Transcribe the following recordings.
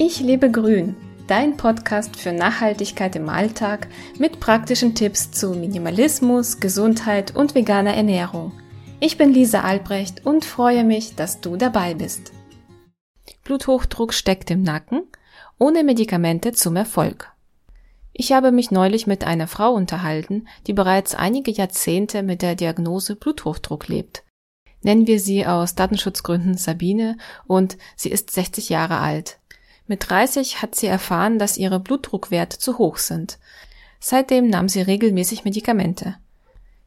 Ich lebe grün, dein Podcast für Nachhaltigkeit im Alltag mit praktischen Tipps zu Minimalismus, Gesundheit und veganer Ernährung. Ich bin Lisa Albrecht und freue mich, dass du dabei bist. Bluthochdruck steckt im Nacken, ohne Medikamente zum Erfolg. Ich habe mich neulich mit einer Frau unterhalten, die bereits einige Jahrzehnte mit der Diagnose Bluthochdruck lebt. Nennen wir sie aus Datenschutzgründen Sabine und sie ist 60 Jahre alt. Mit 30 hat sie erfahren, dass ihre Blutdruckwerte zu hoch sind. Seitdem nahm sie regelmäßig Medikamente.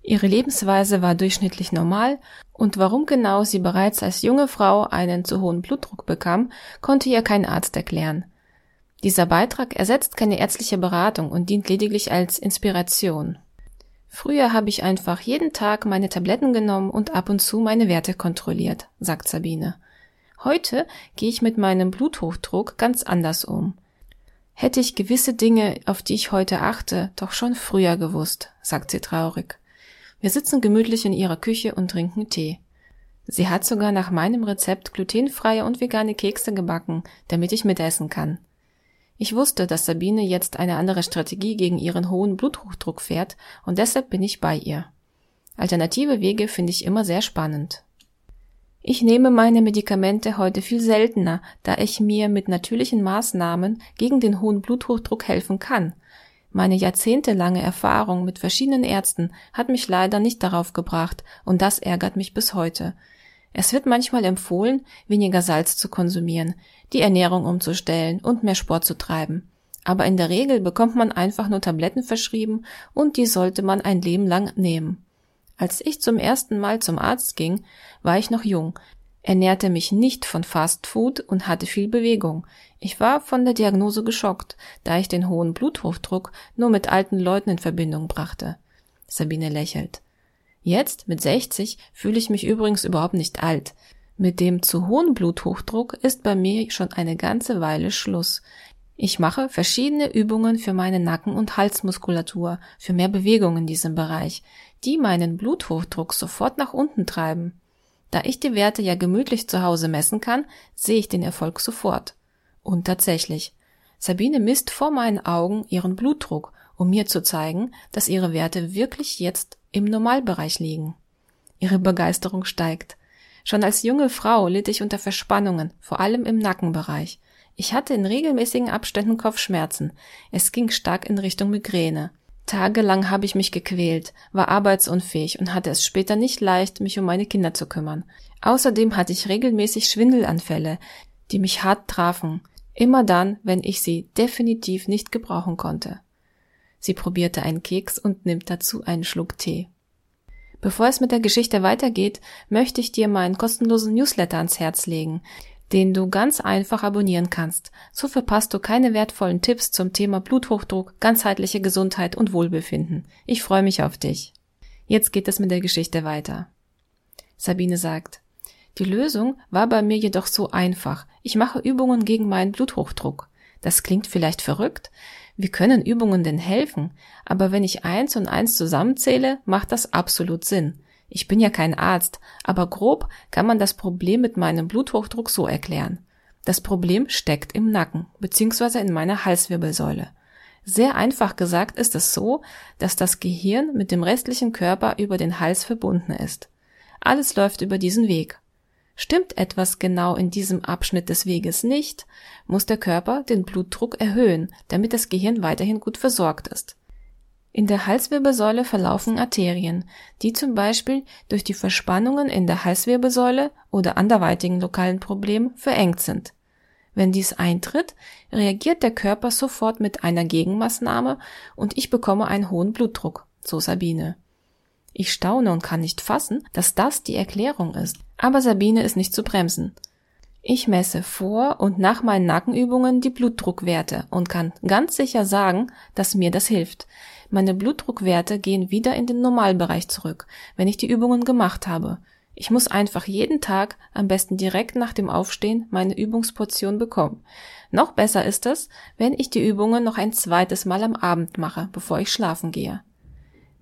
Ihre Lebensweise war durchschnittlich normal und warum genau sie bereits als junge Frau einen zu hohen Blutdruck bekam, konnte ihr kein Arzt erklären. Dieser Beitrag ersetzt keine ärztliche Beratung und dient lediglich als Inspiration. Früher habe ich einfach jeden Tag meine Tabletten genommen und ab und zu meine Werte kontrolliert, sagt Sabine. Heute gehe ich mit meinem Bluthochdruck ganz anders um. Hätte ich gewisse Dinge, auf die ich heute achte, doch schon früher gewusst, sagt sie traurig. Wir sitzen gemütlich in ihrer Küche und trinken Tee. Sie hat sogar nach meinem Rezept glutenfreie und vegane Kekse gebacken, damit ich mitessen kann. Ich wusste, dass Sabine jetzt eine andere Strategie gegen ihren hohen Bluthochdruck fährt und deshalb bin ich bei ihr. Alternative Wege finde ich immer sehr spannend. Ich nehme meine Medikamente heute viel seltener, da ich mir mit natürlichen Maßnahmen gegen den hohen Bluthochdruck helfen kann. Meine jahrzehntelange Erfahrung mit verschiedenen Ärzten hat mich leider nicht darauf gebracht, und das ärgert mich bis heute. Es wird manchmal empfohlen, weniger Salz zu konsumieren, die Ernährung umzustellen und mehr Sport zu treiben. Aber in der Regel bekommt man einfach nur Tabletten verschrieben und die sollte man ein Leben lang nehmen. Als ich zum ersten Mal zum Arzt ging, war ich noch jung, ernährte mich nicht von Fast Food und hatte viel Bewegung. Ich war von der Diagnose geschockt, da ich den hohen Bluthochdruck nur mit alten Leuten in Verbindung brachte. Sabine lächelt. Jetzt, mit 60, fühle ich mich übrigens überhaupt nicht alt. Mit dem zu hohen Bluthochdruck ist bei mir schon eine ganze Weile Schluss. Ich mache verschiedene Übungen für meine Nacken- und Halsmuskulatur, für mehr Bewegung in diesem Bereich, die meinen Bluthochdruck sofort nach unten treiben. Da ich die Werte ja gemütlich zu Hause messen kann, sehe ich den Erfolg sofort. Und tatsächlich. Sabine misst vor meinen Augen ihren Blutdruck, um mir zu zeigen, dass ihre Werte wirklich jetzt im Normalbereich liegen. Ihre Begeisterung steigt. Schon als junge Frau litt ich unter Verspannungen, vor allem im Nackenbereich. Ich hatte in regelmäßigen Abständen Kopfschmerzen. Es ging stark in Richtung Migräne. Tagelang habe ich mich gequält, war arbeitsunfähig und hatte es später nicht leicht, mich um meine Kinder zu kümmern. Außerdem hatte ich regelmäßig Schwindelanfälle, die mich hart trafen, immer dann, wenn ich sie definitiv nicht gebrauchen konnte. Sie probierte einen Keks und nimmt dazu einen Schluck Tee. Bevor es mit der Geschichte weitergeht, möchte ich dir meinen kostenlosen Newsletter ans Herz legen den du ganz einfach abonnieren kannst. So verpasst du keine wertvollen Tipps zum Thema Bluthochdruck, ganzheitliche Gesundheit und Wohlbefinden. Ich freue mich auf dich. Jetzt geht es mit der Geschichte weiter. Sabine sagt, die Lösung war bei mir jedoch so einfach. Ich mache Übungen gegen meinen Bluthochdruck. Das klingt vielleicht verrückt. Wie können Übungen denn helfen? Aber wenn ich eins und eins zusammenzähle, macht das absolut Sinn. Ich bin ja kein Arzt, aber grob kann man das Problem mit meinem Bluthochdruck so erklären. Das Problem steckt im Nacken bzw. in meiner Halswirbelsäule. Sehr einfach gesagt ist es so, dass das Gehirn mit dem restlichen Körper über den Hals verbunden ist. Alles läuft über diesen Weg. Stimmt etwas genau in diesem Abschnitt des Weges nicht, muss der Körper den Blutdruck erhöhen, damit das Gehirn weiterhin gut versorgt ist. In der Halswirbelsäule verlaufen Arterien, die zum Beispiel durch die Verspannungen in der Halswirbelsäule oder anderweitigen lokalen Problemen verengt sind. Wenn dies eintritt, reagiert der Körper sofort mit einer Gegenmaßnahme und ich bekomme einen hohen Blutdruck, so Sabine. Ich staune und kann nicht fassen, dass das die Erklärung ist. Aber Sabine ist nicht zu bremsen. Ich messe vor und nach meinen Nackenübungen die Blutdruckwerte und kann ganz sicher sagen, dass mir das hilft. Meine Blutdruckwerte gehen wieder in den Normalbereich zurück, wenn ich die Übungen gemacht habe. Ich muss einfach jeden Tag, am besten direkt nach dem Aufstehen, meine Übungsportion bekommen. Noch besser ist es, wenn ich die Übungen noch ein zweites Mal am Abend mache, bevor ich schlafen gehe.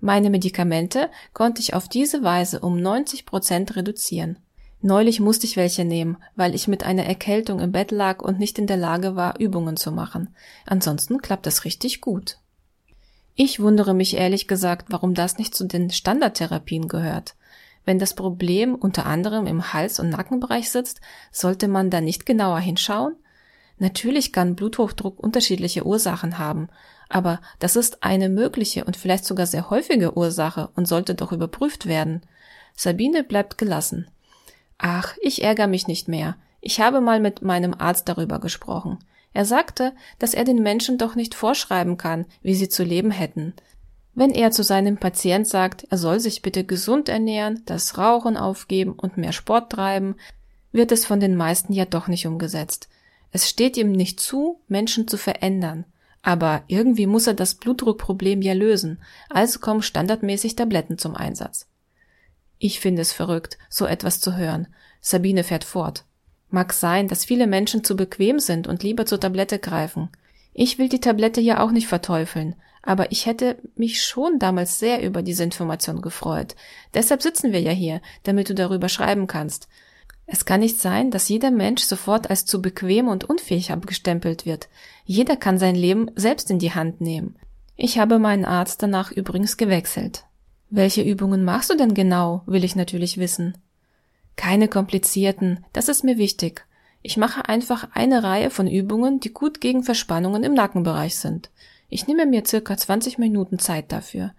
Meine Medikamente konnte ich auf diese Weise um 90 Prozent reduzieren. Neulich musste ich welche nehmen, weil ich mit einer Erkältung im Bett lag und nicht in der Lage war, Übungen zu machen. Ansonsten klappt das richtig gut. Ich wundere mich ehrlich gesagt, warum das nicht zu den Standardtherapien gehört. Wenn das Problem unter anderem im Hals- und Nackenbereich sitzt, sollte man da nicht genauer hinschauen? Natürlich kann Bluthochdruck unterschiedliche Ursachen haben, aber das ist eine mögliche und vielleicht sogar sehr häufige Ursache und sollte doch überprüft werden. Sabine bleibt gelassen. Ach, ich ärgere mich nicht mehr. Ich habe mal mit meinem Arzt darüber gesprochen. Er sagte, dass er den Menschen doch nicht vorschreiben kann, wie sie zu leben hätten. Wenn er zu seinem Patient sagt, er soll sich bitte gesund ernähren, das Rauchen aufgeben und mehr Sport treiben, wird es von den meisten ja doch nicht umgesetzt. Es steht ihm nicht zu, Menschen zu verändern. Aber irgendwie muss er das Blutdruckproblem ja lösen, also kommen standardmäßig Tabletten zum Einsatz. Ich finde es verrückt, so etwas zu hören. Sabine fährt fort. Mag sein, dass viele Menschen zu bequem sind und lieber zur Tablette greifen. Ich will die Tablette ja auch nicht verteufeln, aber ich hätte mich schon damals sehr über diese Information gefreut. Deshalb sitzen wir ja hier, damit du darüber schreiben kannst. Es kann nicht sein, dass jeder Mensch sofort als zu bequem und unfähig abgestempelt wird. Jeder kann sein Leben selbst in die Hand nehmen. Ich habe meinen Arzt danach übrigens gewechselt. Welche Übungen machst du denn genau, will ich natürlich wissen. Keine komplizierten, das ist mir wichtig. Ich mache einfach eine Reihe von Übungen, die gut gegen Verspannungen im Nackenbereich sind. Ich nehme mir circa 20 Minuten Zeit dafür.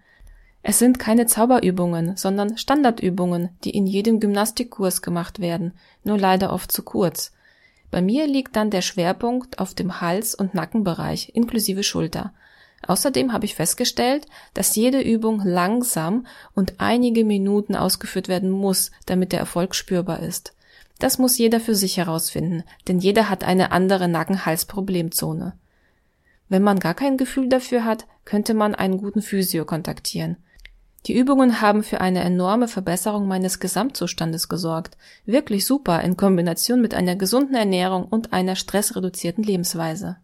Es sind keine Zauberübungen, sondern Standardübungen, die in jedem Gymnastikkurs gemacht werden, nur leider oft zu kurz. Bei mir liegt dann der Schwerpunkt auf dem Hals- und Nackenbereich inklusive Schulter. Außerdem habe ich festgestellt, dass jede Übung langsam und einige Minuten ausgeführt werden muss, damit der Erfolg spürbar ist. Das muss jeder für sich herausfinden, denn jeder hat eine andere Nacken-Hals-Problemzone. Wenn man gar kein Gefühl dafür hat, könnte man einen guten Physio kontaktieren. Die Übungen haben für eine enorme Verbesserung meines Gesamtzustandes gesorgt. Wirklich super in Kombination mit einer gesunden Ernährung und einer stressreduzierten Lebensweise.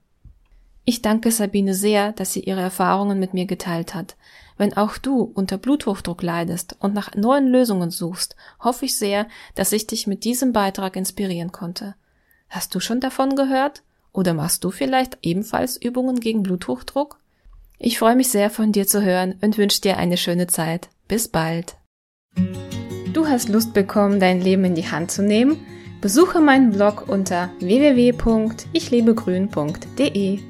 Ich danke Sabine sehr, dass sie ihre Erfahrungen mit mir geteilt hat. Wenn auch du unter Bluthochdruck leidest und nach neuen Lösungen suchst, hoffe ich sehr, dass ich dich mit diesem Beitrag inspirieren konnte. Hast du schon davon gehört? Oder machst du vielleicht ebenfalls Übungen gegen Bluthochdruck? Ich freue mich sehr von dir zu hören und wünsche dir eine schöne Zeit. Bis bald. Du hast Lust bekommen, dein Leben in die Hand zu nehmen? Besuche meinen Blog unter www.ichlebegrün.de.